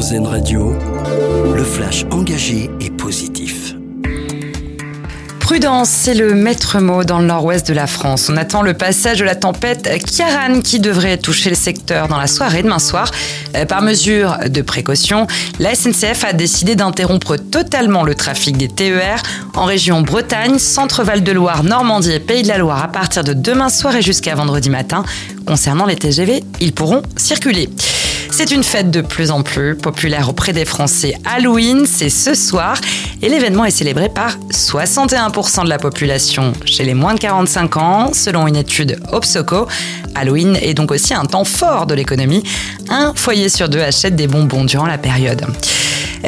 RZN Radio, le flash engagé et positif. Prudence, c'est le maître mot dans le nord-ouest de la France. On attend le passage de la tempête Kiaran qui devrait toucher le secteur dans la soirée demain soir. Euh, par mesure de précaution, la SNCF a décidé d'interrompre totalement le trafic des TER en région Bretagne, Centre-Val de Loire, Normandie et Pays de la Loire à partir de demain soir et jusqu'à vendredi matin. Concernant les TGV, ils pourront circuler. C'est une fête de plus en plus populaire auprès des Français. Halloween, c'est ce soir et l'événement est célébré par 61% de la population chez les moins de 45 ans, selon une étude Opsoco. Halloween est donc aussi un temps fort de l'économie. Un foyer sur deux achète des bonbons durant la période.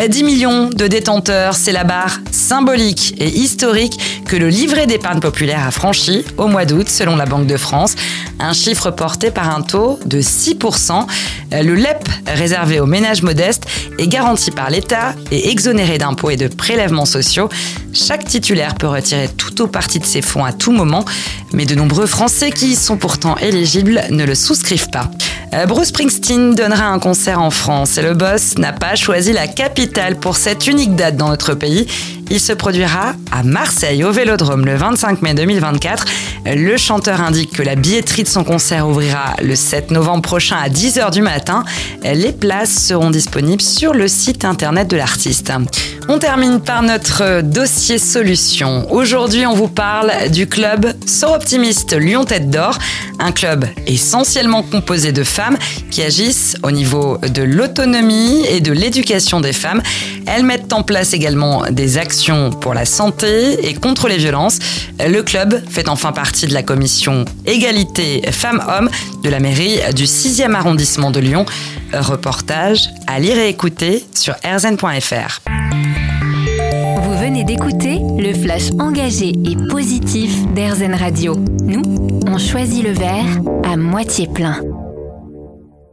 10 millions de détenteurs, c'est la barre symbolique et historique que le livret d'épargne populaire a franchi au mois d'août selon la Banque de France, un chiffre porté par un taux de 6%. Le LEP réservé aux ménages modestes est garanti par l'État et exonéré d'impôts et de prélèvements sociaux. Chaque titulaire peut retirer tout ou partie de ses fonds à tout moment, mais de nombreux Français qui y sont pourtant éligibles ne le souscrivent pas. Euh, Bruce Springsteen donnera un concert en France et le boss n'a pas choisi la capitale pour cette unique date dans notre pays. Il se produira à Marseille au Vélodrome le 25 mai 2024. Le chanteur indique que la billetterie de son concert ouvrira le 7 novembre prochain à 10h du matin. Les places seront disponibles sur le site internet de l'artiste. On termine par notre dossier solution. Aujourd'hui, on vous parle du club Sort Optimiste Lyon Tête d'Or, un club essentiellement composé de femmes qui agissent au niveau de l'autonomie et de l'éducation des femmes. Elles mettent en place également des actions pour la santé et contre les violences. Le club fait enfin partie de la commission égalité femmes-hommes de la mairie du 6e arrondissement de Lyon. Reportage à lire et écouter sur rzn.fr. Vous venez d'écouter le flash engagé et positif d'RZN Radio. Nous, on choisit le verre à moitié plein.